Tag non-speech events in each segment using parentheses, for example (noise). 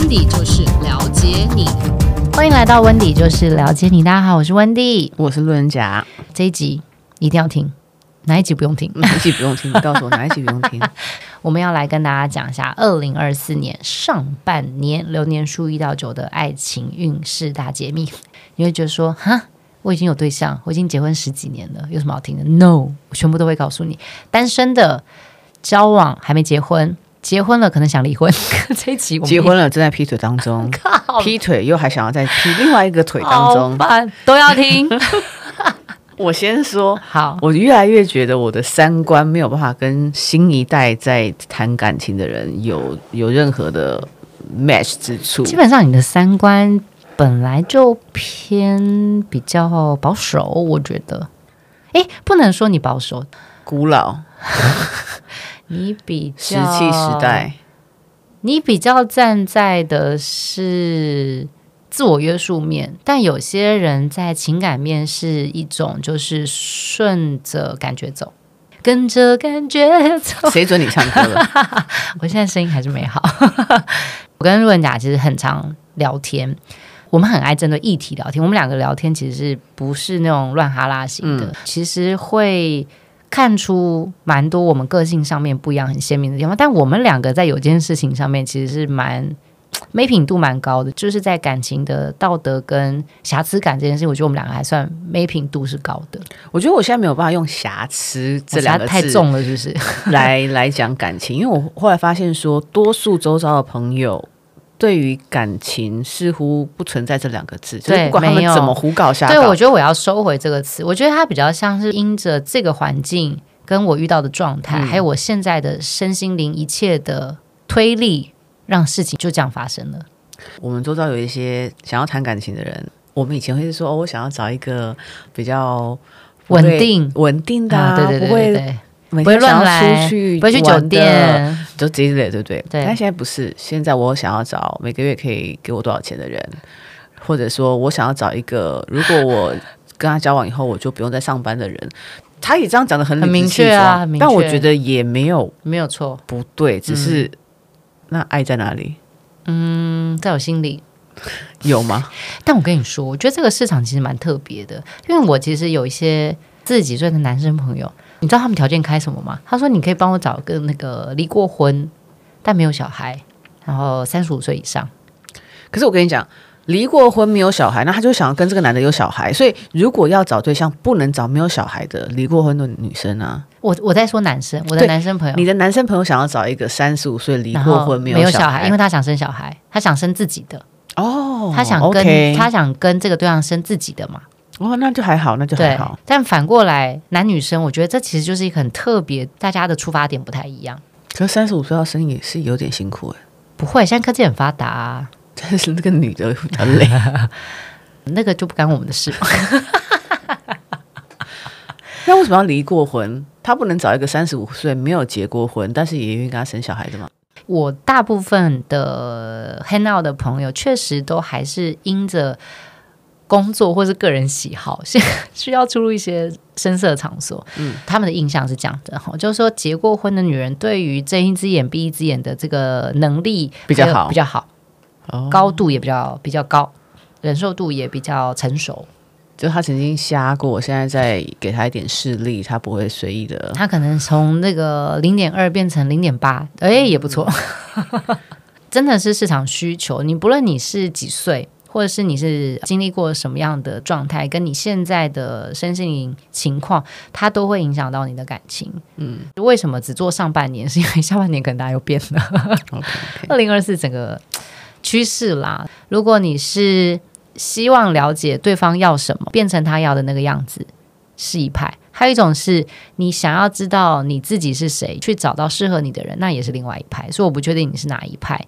温迪就是了解你，欢迎来到温迪就是了解你。大家好，我是温迪，我是路人甲。这一集一定要听，哪一集不用听？哪一集不用听？(laughs) 你告诉我哪一集不用听？(laughs) 我们要来跟大家讲一下二零二四年上半年流年数一到九的爱情运势大揭秘。你会觉得说，哈，我已经有对象，我已经结婚十几年了，有什么好听的？No，我全部都会告诉你。单身的、交往还没结婚、结婚了可能想离婚，(laughs) 这一集我结婚了正在劈腿当中，(laughs) 劈腿又还想要再劈另外一个腿当中，都要听。(laughs) 我先说好，我越来越觉得我的三观没有办法跟新一代在谈感情的人有有任何的 match 之处。基本上你的三观本来就偏比较保守，我觉得。哎，不能说你保守，古老。你比较石器时代，你比较站在的是。自我约束面，但有些人在情感面是一种，就是顺着感觉走，跟着感觉走。谁准你唱歌了？(laughs) 我现在声音还是没好。(laughs) 我跟路人甲其实很常聊天，我们很爱针对议题聊天。我们两个聊天其实是不是那种乱哈拉型的？嗯、其实会看出蛮多我们个性上面不一样、很鲜明的地方。但我们两个在有件事情上面其实是蛮。没品度蛮高的，就是在感情的道德跟瑕疵感这件事情，我觉得我们两个还算没品度是高的。我觉得我现在没有办法用瑕疵这两个字太重了，是不是？(laughs) (laughs) 来来讲感情，因为我后来发现说，多数周遭的朋友对于感情似乎不存在这两个字，就是不管他们怎么胡搞瞎搞。对，我觉得我要收回这个词，我觉得它比较像是因着这个环境跟我遇到的状态，嗯、还有我现在的身心灵一切的推力。让事情就这样发生了。我们周遭有一些想要谈感情的人，我们以前会说：“哦，我想要找一个比较稳定、稳定的、啊，对对对，对，不会乱来出去，不会去酒店，就这一类，对不对？对。但现在不是，现在我想要找每个月可以给我多少钱的人，或者说我想要找一个，如果我跟他交往以后，我就不用再上班的人。他也这样讲的很很明确啊，但我觉得也没有没有错，不对，只是。嗯那爱在哪里？嗯，在我心里有吗？(laughs) 但我跟你说，我觉得这个市场其实蛮特别的，因为我其实有一些四十几岁的男生朋友，你知道他们条件开什么吗？他说：“你可以帮我找个那个离过婚但没有小孩，然后三十五岁以上。”可是我跟你讲。离过婚没有小孩，那他就想要跟这个男的有小孩。所以如果要找对象，不能找没有小孩的离过婚的女生啊。我我在说男生，我的男生朋友，你的男生朋友想要找一个三十五岁离过婚没有，没有小孩，因为他想生小孩，他想生自己的哦，他想跟、okay、他想跟这个对象生自己的嘛。哦，那就还好，那就还好。但反过来，男女生，我觉得这其实就是一个很特别，大家的出发点不太一样。可是三十五岁要生也是有点辛苦哎。不会，现在科技很发达啊。(laughs) 但是那个女的很累，那个就不干我们的事。(laughs) 那为什么要离过婚？他不能找一个三十五岁没有结过婚，但是也愿意跟他生小孩的吗？我大部分的 hang out 的朋友，确实都还是因着工作或是个人喜好，(laughs) 需需要出入一些深色场所。嗯，他们的印象是这样的哈，就是说结过婚的女人，对于睁一只眼闭一只眼的这个能力比较好，比较好。高度也比较比较高，忍受度也比较成熟。就他曾经瞎过，现在再给他一点视力，他不会随意的。他可能从那个零点二变成零点八，哎，也不错。(laughs) 真的是市场需求。你不论你是几岁，或者是你是经历过什么样的状态，跟你现在的身心灵情况，它都会影响到你的感情。嗯，为什么只做上半年？是因为下半年可能大家又变了。二零二四整个。趋势啦，如果你是希望了解对方要什么，变成他要的那个样子，是一派；还有一种是你想要知道你自己是谁，去找到适合你的人，那也是另外一派。所以我不确定你是哪一派。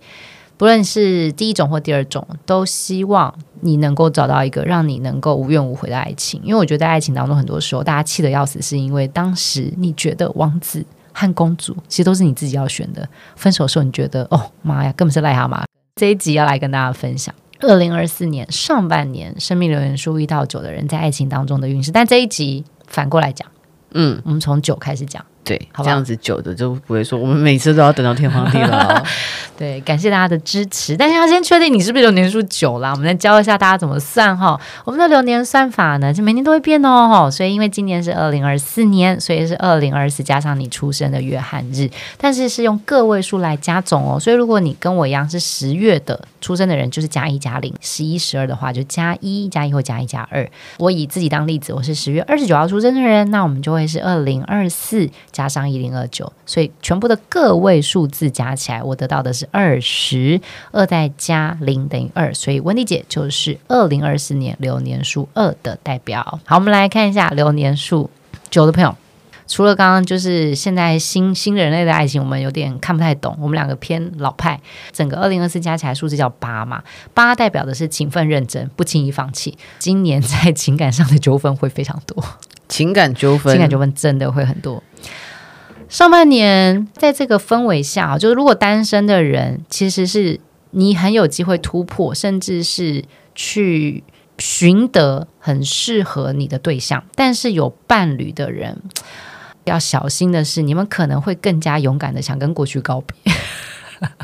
不论是第一种或第二种，都希望你能够找到一个让你能够无怨无悔的爱情。因为我觉得在爱情当中，很多时候大家气得要死，是因为当时你觉得王子和公主其实都是你自己要选的，分手的时候你觉得哦妈呀，根本是癞蛤蟆。这一集要来跟大家分享二零二四年上半年生命留言数一到九的人在爱情当中的运势，但这一集反过来讲，嗯，我们从九开始讲，对，好这样子久的就不会说我们每次都要等到天荒地老。(laughs) 对，感谢大家的支持，但是要先确定你是不是流年数久啦。我们再教一下大家怎么算哈。我们的流年算法呢，就每年都会变哦哈。所以因为今年是二零二四年，所以是二零二四加上你出生的月和日，但是是用个位数来加总哦。所以如果你跟我一样是十月的出生的人，就是加一加零；十一、十二的话就加一加一或加一加二。我以自己当例子，我是十月二十九号出生的人，那我们就会是二零二四。加上一零二九，所以全部的个位数字加起来，我得到的是二十二，再加零等于二，所以温蒂姐就是二零二四年流年数二的代表。好，我们来看一下流年数九的朋友，除了刚刚就是现在新新人类的爱情，我们有点看不太懂，我们两个偏老派。整个二零二四加起来数字叫八嘛，八代表的是勤奋认真，不轻易放弃。今年在情感上的纠纷会非常多。(laughs) 情感纠纷，情感纠纷真的会很多。上半年在这个氛围下，就是如果单身的人，其实是你很有机会突破，甚至是去寻得很适合你的对象。但是有伴侣的人 (tsk) 要小心的是，你们可能会更加勇敢的想跟过去告别，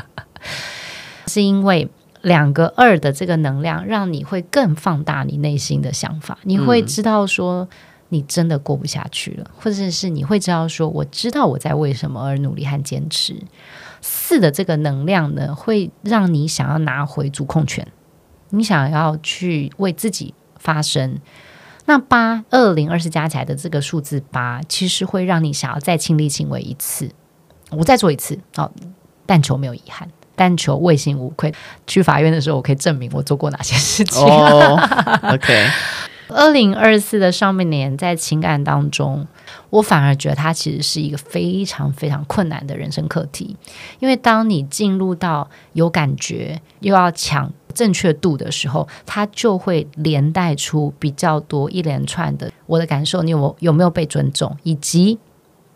(laughs) 是因为两个二的这个能量，让你会更放大你内心的想法，你会知道说。嗯你真的过不下去了，或者是你会知道说，我知道我在为什么而努力和坚持。四的这个能量呢，会让你想要拿回主控权，你想要去为自己发声。那八二零二四加起来的这个数字八，其实会让你想要再亲力亲为一次，我再做一次，好、哦，但求没有遗憾，但求问心无愧。去法院的时候，我可以证明我做过哪些事情。OK。二零二四的上半年，在情感当中，我反而觉得它其实是一个非常非常困难的人生课题。因为当你进入到有感觉又要抢正确度的时候，它就会连带出比较多一连串的我的感受，你有有没有被尊重，以及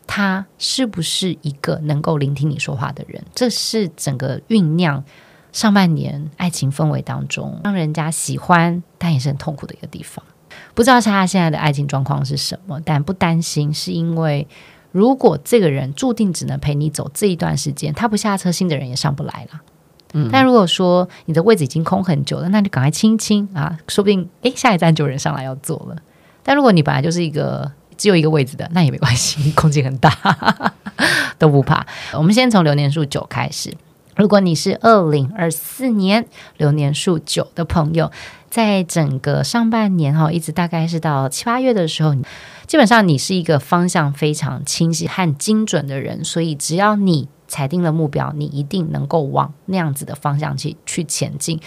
他是不是一个能够聆听你说话的人？这是整个酝酿上半年爱情氛围当中，让人家喜欢，但也是很痛苦的一个地方。不知道他现在的爱情状况是什么，但不担心，是因为如果这个人注定只能陪你走这一段时间，他不下车，新的人也上不来了。嗯，但如果说你的位置已经空很久了，那就赶快清清啊，说不定诶，下一站就有人上来要坐了。但如果你本来就是一个只有一个位置的，那也没关系，空间很大，(laughs) 都不怕。我们先从流年数九开始。如果你是二零二四年流年数九的朋友，在整个上半年哈，一直大概是到七八月的时候，基本上你是一个方向非常清晰和精准的人，所以只要你踩定了目标，你一定能够往那样子的方向去去前进。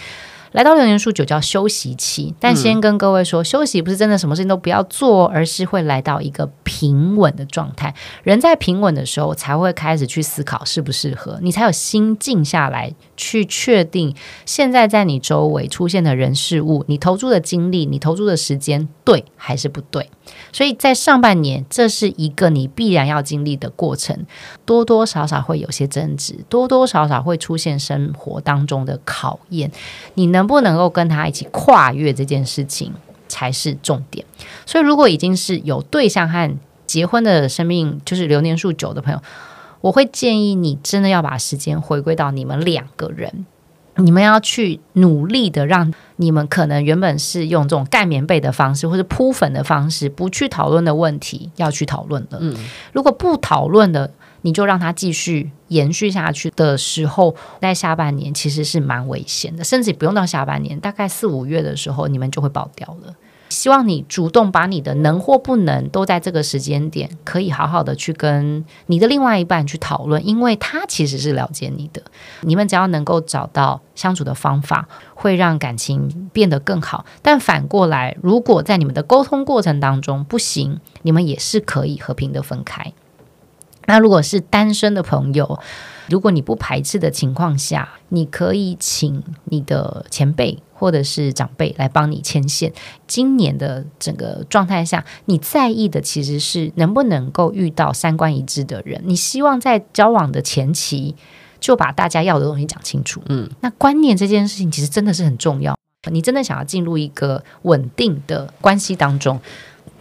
来到流年数九叫休息期，但先跟各位说，休息不是真的什么事情都不要做，而是会来到一个平稳的状态。人在平稳的时候，才会开始去思考适不适合，你才有心静下来去确定现在在你周围出现的人事物，你投注的精力，你投注的时间对还是不对。所以在上半年，这是一个你必然要经历的过程，多多少少会有些争执，多多少少会出现生活当中的考验，你能不能够跟他一起跨越这件事情才是重点。所以，如果已经是有对象和结婚的生命，就是流年数久的朋友，我会建议你真的要把时间回归到你们两个人。你们要去努力的让你们可能原本是用这种盖棉被的方式或者铺粉的方式不去讨论的问题，要去讨论的。嗯，如果不讨论的，你就让它继续延续下去的时候，在下半年其实是蛮危险的，甚至不用到下半年，大概四五月的时候，你们就会爆掉了。希望你主动把你的能或不能都在这个时间点，可以好好的去跟你的另外一半去讨论，因为他其实是了解你的。你们只要能够找到相处的方法，会让感情变得更好。但反过来，如果在你们的沟通过程当中不行，你们也是可以和平的分开。那如果是单身的朋友，如果你不排斥的情况下，你可以请你的前辈或者是长辈来帮你牵线。今年的整个状态下，你在意的其实是能不能够遇到三观一致的人。你希望在交往的前期就把大家要的东西讲清楚。嗯，那观念这件事情其实真的是很重要。你真的想要进入一个稳定的关系当中，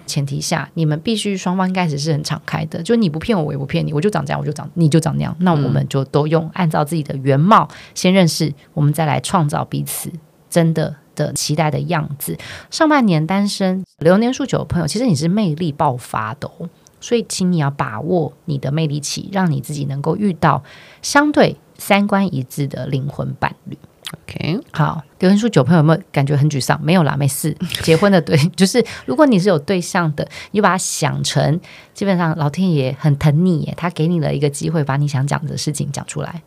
前提下，你们必须双方一开始是很敞开的，就你不骗我，我也不骗你，我就长这样，我就长，你就长那样，那我们就都用按照自己的原貌先认识，我们再来创造彼此真的的期待的样子。上半年单身流年数九的朋友，其实你是魅力爆发的哦，所以请你要把握你的魅力期，让你自己能够遇到相对三观一致的灵魂伴侣。OK，好，留言数九朋友有没有感觉很沮丧？没有啦，没事。结婚的对，(laughs) 就是如果你是有对象的，你就把它想成，基本上老天爷很疼你耶，他给你了一个机会，把你想讲的事情讲出来。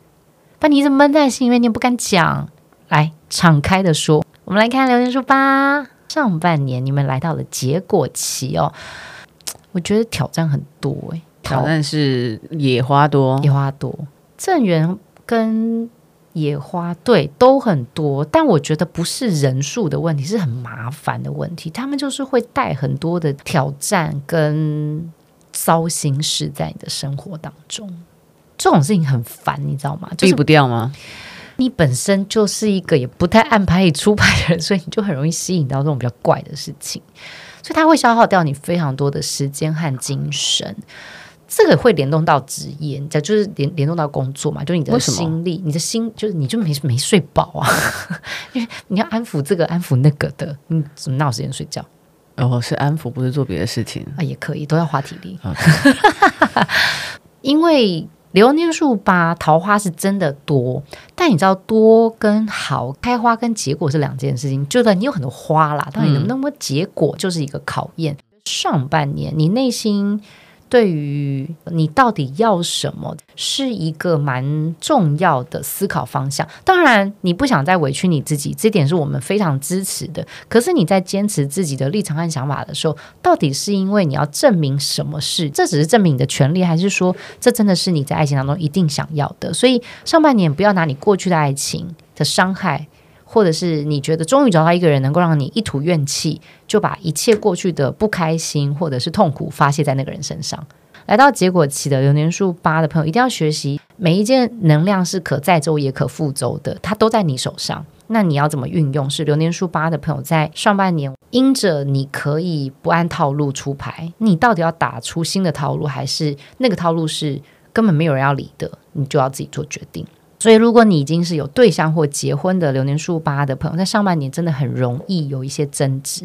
把你一直闷在心里面，你也不敢讲，来敞开的说。我们来看留言数八，上半年你们来到了结果期哦，我觉得挑战很多哎，挑战是野花多，野花多，正缘跟。野花对都很多，但我觉得不是人数的问题，是很麻烦的问题。他们就是会带很多的挑战跟糟心事在你的生活当中，这种事情很烦，你知道吗？避不掉吗？你本身就是一个也不太按牌理出牌的人，所以你就很容易吸引到这种比较怪的事情，所以它会消耗掉你非常多的时间和精神。这个会联动到职业，你就是联联动到工作嘛，就是你的心力，你的心就是你就没没睡饱啊，因 (laughs) 为你要安抚这个安抚那个的，你怎么哪有时间睡觉？哦，是安抚，不是做别的事情啊，也可以，都要花体力。(laughs) 因为流年数吧桃花是真的多，但你知道多跟好开花跟结果是两件事情，就算你有很多花啦，到底能不能结果就是一个考验。嗯、上半年你内心。对于你到底要什么，是一个蛮重要的思考方向。当然，你不想再委屈你自己，这点是我们非常支持的。可是你在坚持自己的立场和想法的时候，到底是因为你要证明什么事？这只是证明你的权利，还是说这真的是你在爱情当中一定想要的？所以上半年不要拿你过去的爱情的伤害。或者是你觉得终于找到一个人能够让你一吐怨气，就把一切过去的不开心或者是痛苦发泄在那个人身上。来到结果期的流年数八的朋友，一定要学习每一件能量是可载舟也可覆舟的，它都在你手上。那你要怎么运用？是流年数八的朋友在上半年，因着你可以不按套路出牌，你到底要打出新的套路，还是那个套路是根本没有人要理的？你就要自己做决定。所以，如果你已经是有对象或结婚的流年数八的朋友，在上半年真的很容易有一些争执，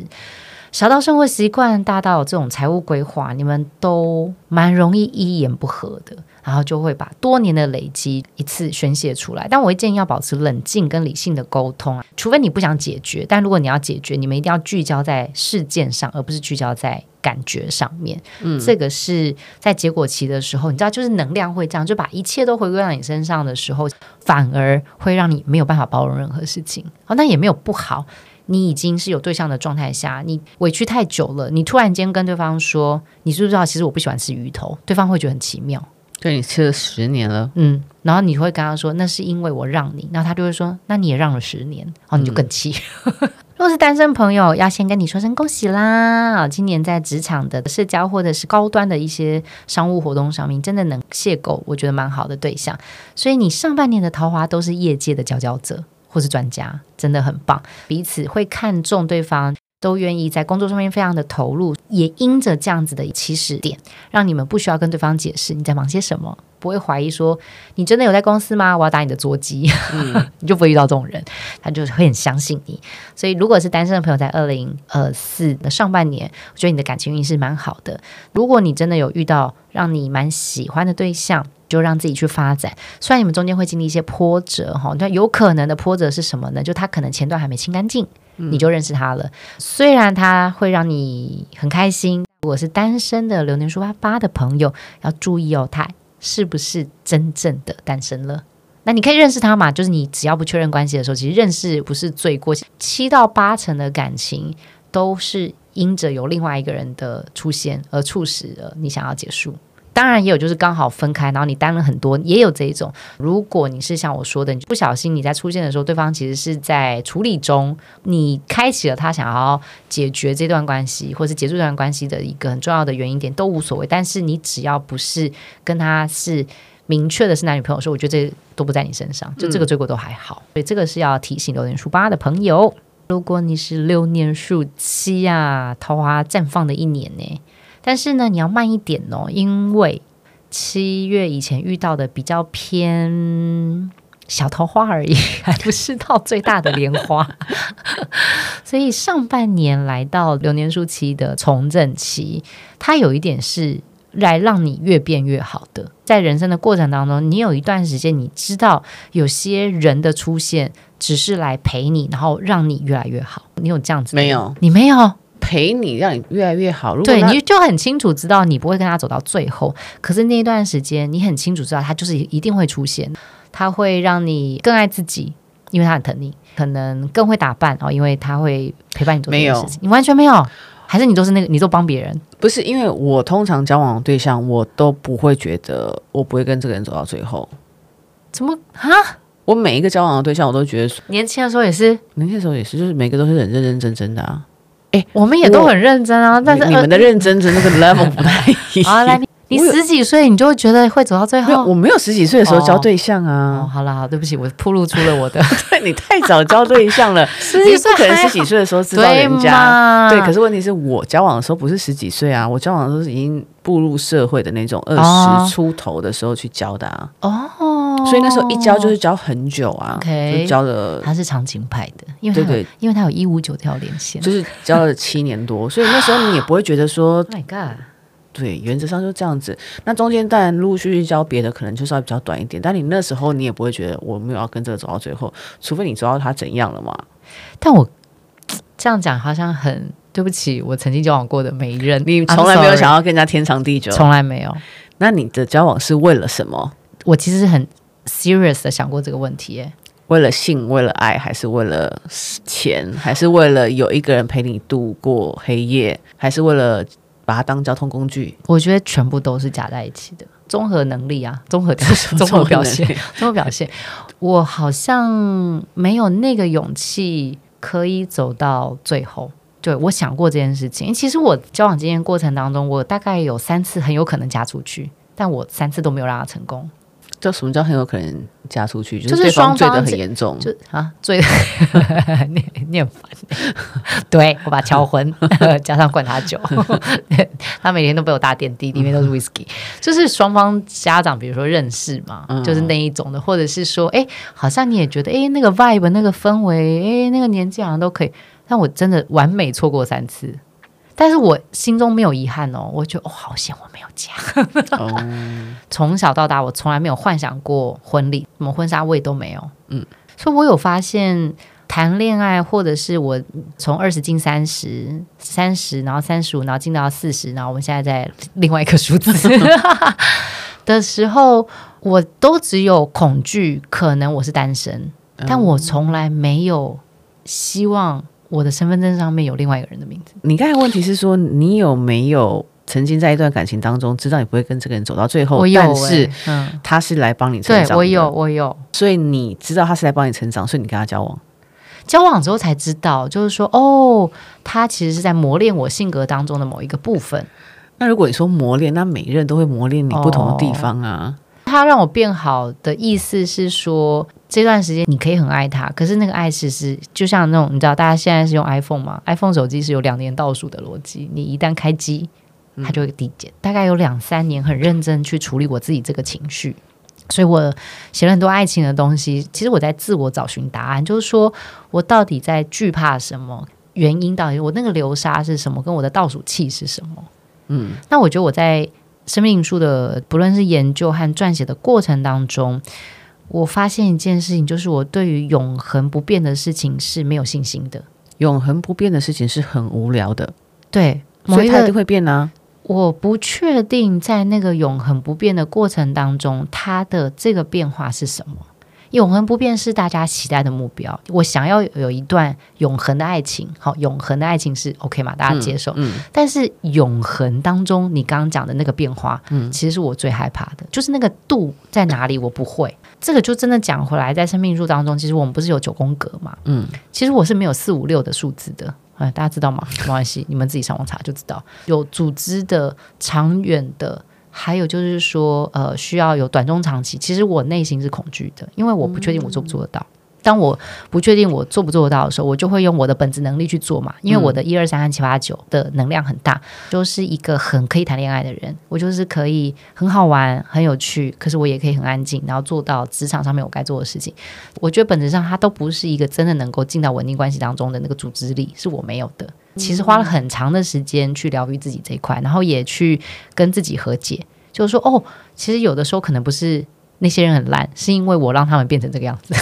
小到生活习惯，大到这种财务规划，你们都蛮容易一言不合的，然后就会把多年的累积一次宣泄出来。但我会建议要保持冷静跟理性的沟通啊，除非你不想解决，但如果你要解决，你们一定要聚焦在事件上，而不是聚焦在。感觉上面，嗯，这个是在结果期的时候，你知道，就是能量会这样，就把一切都回归到你身上的时候，反而会让你没有办法包容任何事情。哦，那也没有不好，你已经是有对象的状态下，你委屈太久了，你突然间跟对方说，你知不知道，其实我不喜欢吃鱼头，对方会觉得很奇妙。对，你吃了十年了，嗯，然后你会跟他说，那是因为我让你，然后他就会说，那你也让了十年，哦，你就更气。(laughs) 嗯若是单身朋友，要先跟你说声恭喜啦！今年在职场的社交或者是高端的一些商务活动上面，真的能邂逅，我觉得蛮好的对象。所以你上半年的桃花都是业界的佼佼者或是专家，真的很棒。彼此会看重对方，都愿意在工作上面非常的投入，也因着这样子的起始点，让你们不需要跟对方解释你在忙些什么。不会怀疑说你真的有在公司吗？我要打你的桌机，嗯、(laughs) 你就不会遇到这种人，他就会很相信你。所以，如果是单身的朋友，在二零二四的上半年，我觉得你的感情运是蛮好的。如果你真的有遇到让你蛮喜欢的对象，就让自己去发展。虽然你们中间会经历一些波折，哈，但有可能的波折是什么呢？就他可能前段还没清干净，你就认识他了。嗯、虽然他会让你很开心，如果是单身的流年数八八的朋友，要注意哦，他。是不是真正的单身了？那你可以认识他嘛？就是你只要不确认关系的时候，其实认识不是罪过。七到八成的感情都是因着有另外一个人的出现而促使了你想要结束。当然也有，就是刚好分开，然后你单了很多，也有这一种。如果你是像我说的，你不小心你在出现的时候，对方其实是在处理中，你开启了他想要解决这段关系，或是结束这段关系的一个很重要的原因点，都无所谓。但是你只要不是跟他是明确的是男女朋友，说我觉得这都不在你身上，就这个罪过都还好。嗯、所以这个是要提醒流年数八的朋友。如果你是流年数七啊，桃花绽放的一年呢，但是呢，你要慢一点哦，因为七月以前遇到的比较偏小桃花而已，(laughs) 还不是到最大的莲花。(laughs) 所以上半年来到流年初期的重振期，它有一点是。来让你越变越好的，在人生的过程当中，你有一段时间，你知道有些人的出现只是来陪你，然后让你越来越好。你有这样子？没有，你没有陪你，让你越来越好。对，你就很清楚知道你不会跟他走到最后，可是那一段时间，你很清楚知道他就是一定会出现，他会让你更爱自己，因为他很疼你，可能更会打扮哦，因为他会陪伴你做这件事情。你完全没有。还是你都是那个，你都帮别人？不是，因为我通常交往的对象，我都不会觉得我不会跟这个人走到最后。怎么啊？我每一个交往的对象，我都觉得年轻的时候也是，年轻的时候也是，就是每个都是很认认真真的啊。哎，我们也都很认真啊，但是你们的认真的那个 (laughs) level 不太一样。好，来你。你十几岁，你就会觉得会走到最后？我没有十几岁的时候交对象啊。好了，好，对不起，我铺露出了我的。(laughs) 对，你太早交对象了，(laughs) 十几岁可能十几岁的时候知道人家。对，可是问题是我交往的时候不是十几岁啊，我交往的时候是已经步入社会的那种二十出头的时候去交的啊。哦，所以那时候一交就是交很久啊，okay, 就交了。他是长情派的，因为对对，因为他有一五九条连线，就是交了七年多，所以那时候你也不会觉得说，My God。对，原则上就这样子。那中间当然陆陆续续交别的，可能就稍微比较短一点。但你那时候你也不会觉得我没有要跟这个走到最后，除非你知道他怎样了嘛。但我 (tsk) 这样讲好像很对不起，我曾经交往过的每一任，你从来没有想要跟人家天长地久，从来没有。那你的交往是为了什么？我其实很 serious 的想过这个问题，耶，为了性，为了爱，还是为了钱，还是为了有一个人陪你度过黑夜，还是为了？把它当交通工具，我觉得全部都是夹在一起的综合能力啊，(laughs) 综合综合表现，综合表现。我好像没有那个勇气可以走到最后。对，我想过这件事情，其实我交往经验过程当中，我大概有三次很有可能嫁出去，但我三次都没有让他成功。就什么叫很有可能嫁出去？就是对方醉得很严重，就啊醉得 (laughs) 你你很烦。(laughs) 对，我把他敲昏，(laughs) 加上灌他酒，他每天都被我打点滴，里面都是 whisky。就是双方家长，比如说认识嘛，嗯、就是那一种的，或者是说，哎，好像你也觉得，哎，那个 vibe，那个氛围，哎，那个年纪好像都可以。但我真的完美错过三次。但是我心中没有遗憾哦，我觉得哦，好险我没有嫁。哦、(laughs) 从小到大，我从来没有幻想过婚礼，什么婚纱我也都没有。嗯，所以我有发现，谈恋爱或者是我从二十进三十，三十然后三十五，然后进到四十，然后我们现在在另外一个数字 (laughs) 的时候，我都只有恐惧，可能我是单身，但我从来没有希望。我的身份证上面有另外一个人的名字。你刚才问题是说，你有没有曾经在一段感情当中知道你不会跟这个人走到最后？我有、欸，但是他是来帮你成长。对，我有，我有。所以你知道他是来帮你成长，所以你跟他交往。交往之后才知道，就是说，哦，他其实是在磨练我性格当中的某一个部分。那如果你说磨练，那每一任都会磨练你不同的地方啊。哦他让我变好的意思是说，这段时间你可以很爱他，可是那个爱其实就像那种你知道，大家现在是用 iPhone 吗？iPhone 手机是有两年倒数的逻辑，你一旦开机，它就会递减。大概有两三年很认真去处理我自己这个情绪，所以我写了很多爱情的东西。其实我在自我找寻答案，就是说我到底在惧怕什么？原因到底我那个流沙是什么？跟我的倒数器是什么？嗯，那我觉得我在。生命数的，不论是研究和撰写的过程当中，我发现一件事情，就是我对于永恒不变的事情是没有信心的。永恒不变的事情是很无聊的，对，所以它一定会变呢、啊。我不确定在那个永恒不变的过程当中，它的这个变化是什么。永恒不变是大家期待的目标。我想要有一段永恒的爱情，好，永恒的爱情是 OK 嘛？大家接受。嗯。嗯，但是永恒当中，你刚刚讲的那个变化，嗯，其实是我最害怕的，就是那个度在哪里，我不会。这个就真的讲回来，在生命数当中，其实我们不是有九宫格嘛？嗯，其实我是没有四五六的数字的。哎，大家知道吗？没关系，你们自己上网查就知道。有组织的、长远的。还有就是说，呃，需要有短中长期。其实我内心是恐惧的，因为我不确定我做不做得到。当我不确定我做不做得到的时候，我就会用我的本职能力去做嘛。因为我的一二三三七八九的能量很大，就是一个很可以谈恋爱的人。我就是可以很好玩、很有趣，可是我也可以很安静，然后做到职场上面我该做的事情。我觉得本质上它都不是一个真的能够进到稳定关系当中的那个组织力，是我没有的。其实花了很长的时间去疗愈自己这一块，然后也去跟自己和解，就是说哦，其实有的时候可能不是。那些人很烂，是因为我让他们变成这个样子。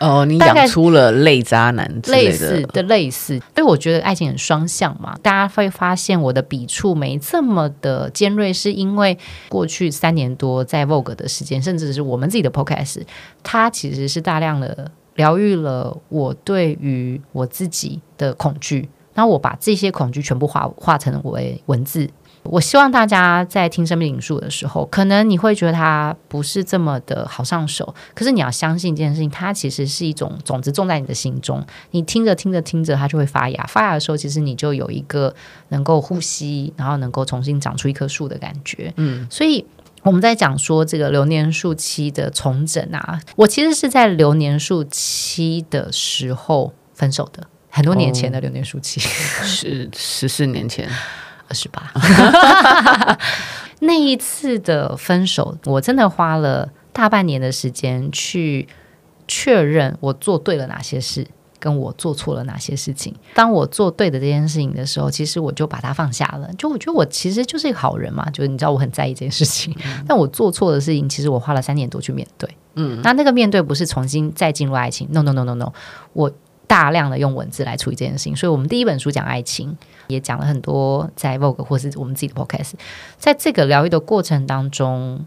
哦，你养出了类渣男类，类似的类似。所以我觉得爱情很双向嘛，大家会发现我的笔触没这么的尖锐，是因为过去三年多在 Vogue 的时间，甚至是我们自己的 Podcast，它其实是大量的疗愈了我对于我自己的恐惧，那我把这些恐惧全部化化成为文字。我希望大家在听生命灵数的时候，可能你会觉得它不是这么的好上手，可是你要相信一件事情，它其实是一种种子种在你的心中。你听着听着听着，它就会发芽。发芽的时候，其实你就有一个能够呼吸，然后能够重新长出一棵树的感觉。嗯，所以我们在讲说这个流年数期的重整啊，我其实是在流年数期的时候分手的，很多年前的流年数七，是十四年前。二十八，那一次的分手，我真的花了大半年的时间去确认我做对了哪些事，跟我做错了哪些事情。当我做对的这件事情的时候，其实我就把它放下了。就我觉得我其实就是一个好人嘛，就是你知道我很在意这件事情。嗯、但我做错的事情，其实我花了三年多去面对。嗯，那那个面对不是重新再进入爱情，no no no no no，我大量的用文字来处理这件事情。所以我们第一本书讲爱情。也讲了很多，在 Vogue 或是我们自己的 Podcast，在这个疗愈的过程当中，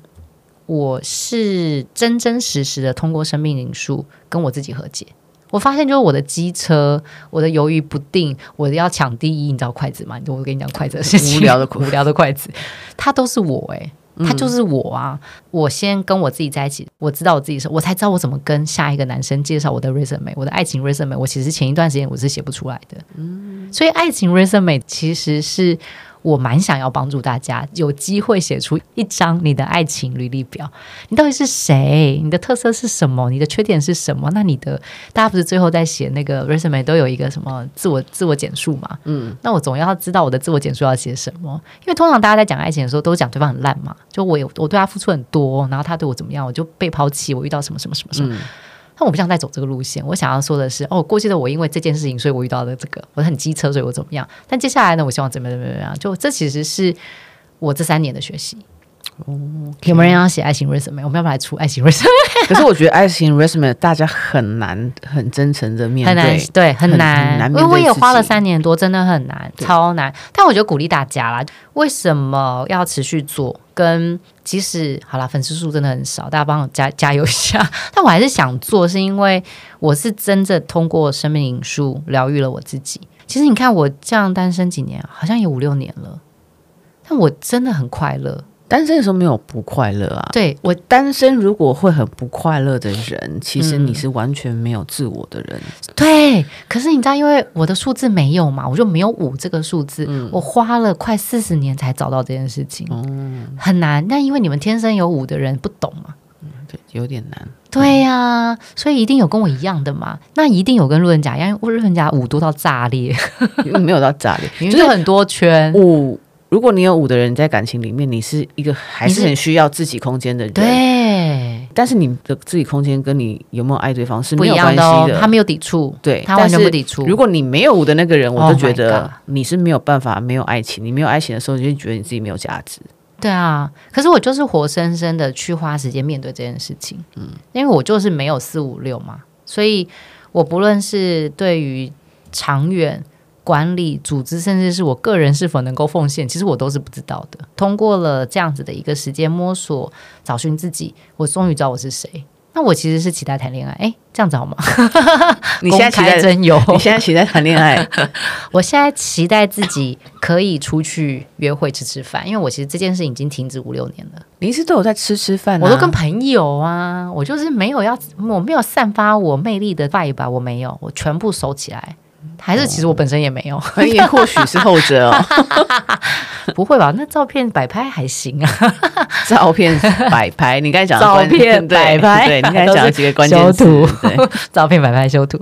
我是真真实实的通过生命灵数跟我自己和解。我发现，就是我的机车，我的犹豫不定，我的要抢第一，你知道筷子吗？我跟你讲筷子的事情，无聊的 (laughs) 无聊的筷子，它都是我诶、欸。他就是我啊！我先跟我自己在一起，我知道我自己是，我才知道我怎么跟下一个男生介绍我的 resume，我的爱情 resume。我其实前一段时间我是写不出来的，嗯，所以爱情 resume 其实是。我蛮想要帮助大家有机会写出一张你的爱情履历表。你到底是谁？你的特色是什么？你的缺点是什么？那你的大家不是最后在写那个 resume 都有一个什么自我自我简述嘛？嗯，那我总要知道我的自我简述要写什么，因为通常大家在讲爱情的时候都讲对方很烂嘛，就我有我对他付出很多，然后他对我怎么样，我就被抛弃，我遇到什么什么什么什么。嗯但我不想再走这个路线，我想要说的是，哦，过去的我因为这件事情，所以我遇到了这个，我很机车，所以我怎么样？但接下来呢，我希望怎么怎么怎么样？就这其实是我这三年的学习。哦，okay. 有没有人要写爱情 resume？我们要不要来出爱情 resume？(laughs) 可是我觉得爱情 resume 大家很难很真诚的面对，很难对，很难，很难，因为我也花了三年多，真的很难，超难。但我觉得鼓励大家啦，为什么要持续做？跟即使好啦，粉丝数真的很少，大家帮我加加油一下。(laughs) 但我还是想做，是因为我是真正通过生命灵数疗愈了我自己。其实你看我这样单身几年，好像也五六年了，但我真的很快乐。单身的时候没有不快乐啊！对，我单身，如果会很不快乐的人，其实你是完全没有自我的人。嗯、对，可是你知道，因为我的数字没有嘛，我就没有五这个数字。嗯、我花了快四十年才找到这件事情，嗯、很难。但因为你们天生有五的人不懂嘛，嗯，对，有点难。对呀、啊，所以一定有跟我一样的嘛。那一定有跟路人甲一样，因为路人甲五多到炸裂，(laughs) 没有到炸裂，就是很多圈五。如果你有五的人在感情里面，你是一个还是很需要自己空间的人。对，但是你的自己空间跟你有没有爱对方是没有关系的，的哦、他没有抵触，对，他完全不抵触。如果你没有五的那个人，我就觉得你是没有办法没有爱情。Oh、你没有爱情的时候，你就觉得你自己没有价值。对啊，可是我就是活生生的去花时间面对这件事情。嗯，因为我就是没有四五六嘛，所以我不论是对于长远。管理组织，甚至是我个人是否能够奉献，其实我都是不知道的。通过了这样子的一个时间摸索、找寻自己，我终于知道我是谁。那我其实是期待谈恋爱，哎，这样子好吗？(laughs) 你现在期待真有？(laughs) 你现在期待谈恋爱？(laughs) 我现在期待自己可以出去约会吃吃饭，因为我其实这件事已经停止五六年了。你一直都有在吃吃饭、啊，我都跟朋友啊，我就是没有要，我没有散发我魅力的 vibe 吧，我没有，我全部收起来。还是其实我本身也没有，(laughs) 也、哦、或许是后者哦。(laughs) 不会吧？那照片摆拍还行啊。(laughs) 照片摆拍，你刚才讲照片摆拍，对，你刚才讲了几个关键词，修图对，照片摆拍修图，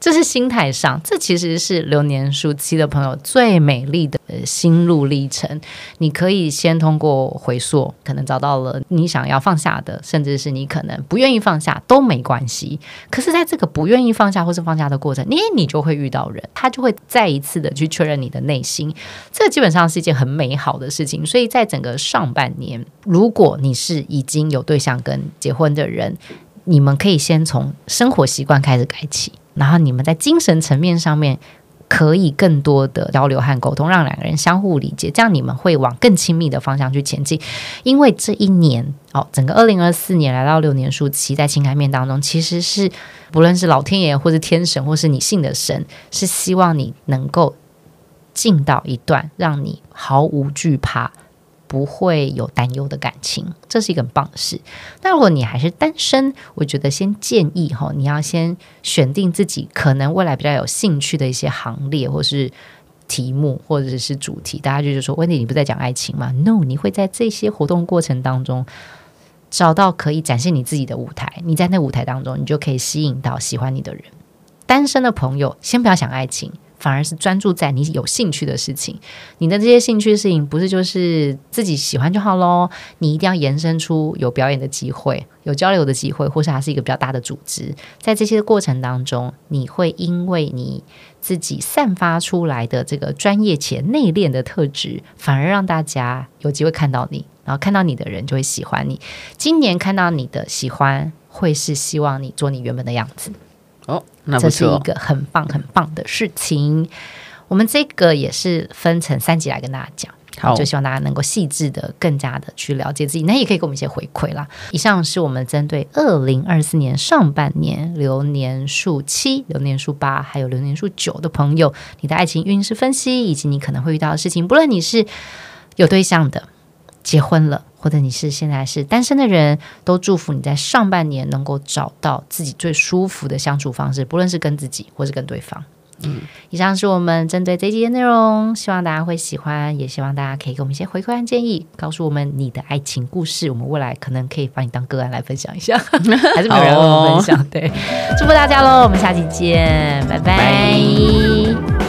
这是心态上，这其实是流年数期的朋友最美丽的心路历程。你可以先通过回溯，可能找到了你想要放下的，甚至是你可能不愿意放下都没关系。可是，在这个不愿意放下或是放下的过程，你你就会遇到人，他就会再一次的去确认你的内心。这基本上是一件很美好的事情。所以在整个上半年，如果你是已经有对象跟结婚的人，你们可以先从生活习惯开始改起，然后你们在精神层面上面可以更多的交流和沟通，让两个人相互理解，这样你们会往更亲密的方向去前进。因为这一年哦，整个二零二四年来到六年数期，在情感面当中，其实是不论是老天爷或是天神，或是你信的神，是希望你能够进到一段让你毫无惧怕。不会有担忧的感情，这是一个很棒的事。但如果你还是单身，我觉得先建议哈，你要先选定自己可能未来比较有兴趣的一些行列，或是题目，或者是主题。大家就是说，温蒂，你不在讲爱情吗？No，你会在这些活动过程当中找到可以展现你自己的舞台。你在那舞台当中，你就可以吸引到喜欢你的人。单身的朋友，先不要想爱情。反而是专注在你有兴趣的事情，你的这些兴趣事情不是就是自己喜欢就好喽？你一定要延伸出有表演的机会、有交流的机会，或是还是一个比较大的组织。在这些过程当中，你会因为你自己散发出来的这个专业且内敛的特质，反而让大家有机会看到你，然后看到你的人就会喜欢你。今年看到你的喜欢，会是希望你做你原本的样子。哦，那这是一个很棒很棒的事情。我们这个也是分成三集来跟大家讲，好，就希望大家能够细致的、更加的去了解自己。那也可以给我们一些回馈啦。以上是我们针对二零二四年上半年流年数七、流年数八还有流年数九的朋友，你的爱情运势分析，以及你可能会遇到的事情。不论你是有对象的，结婚了。或者你是现在是单身的人，都祝福你在上半年能够找到自己最舒服的相处方式，不论是跟自己或是跟对方。嗯，以上是我们针对这一集的内容，希望大家会喜欢，也希望大家可以给我们一些回馈和建议，告诉我们你的爱情故事，我们未来可能可以把你当个案来分享一下，(laughs) 还是没有人跟我们分享？对，祝福大家喽，我们下期见，拜拜。拜拜。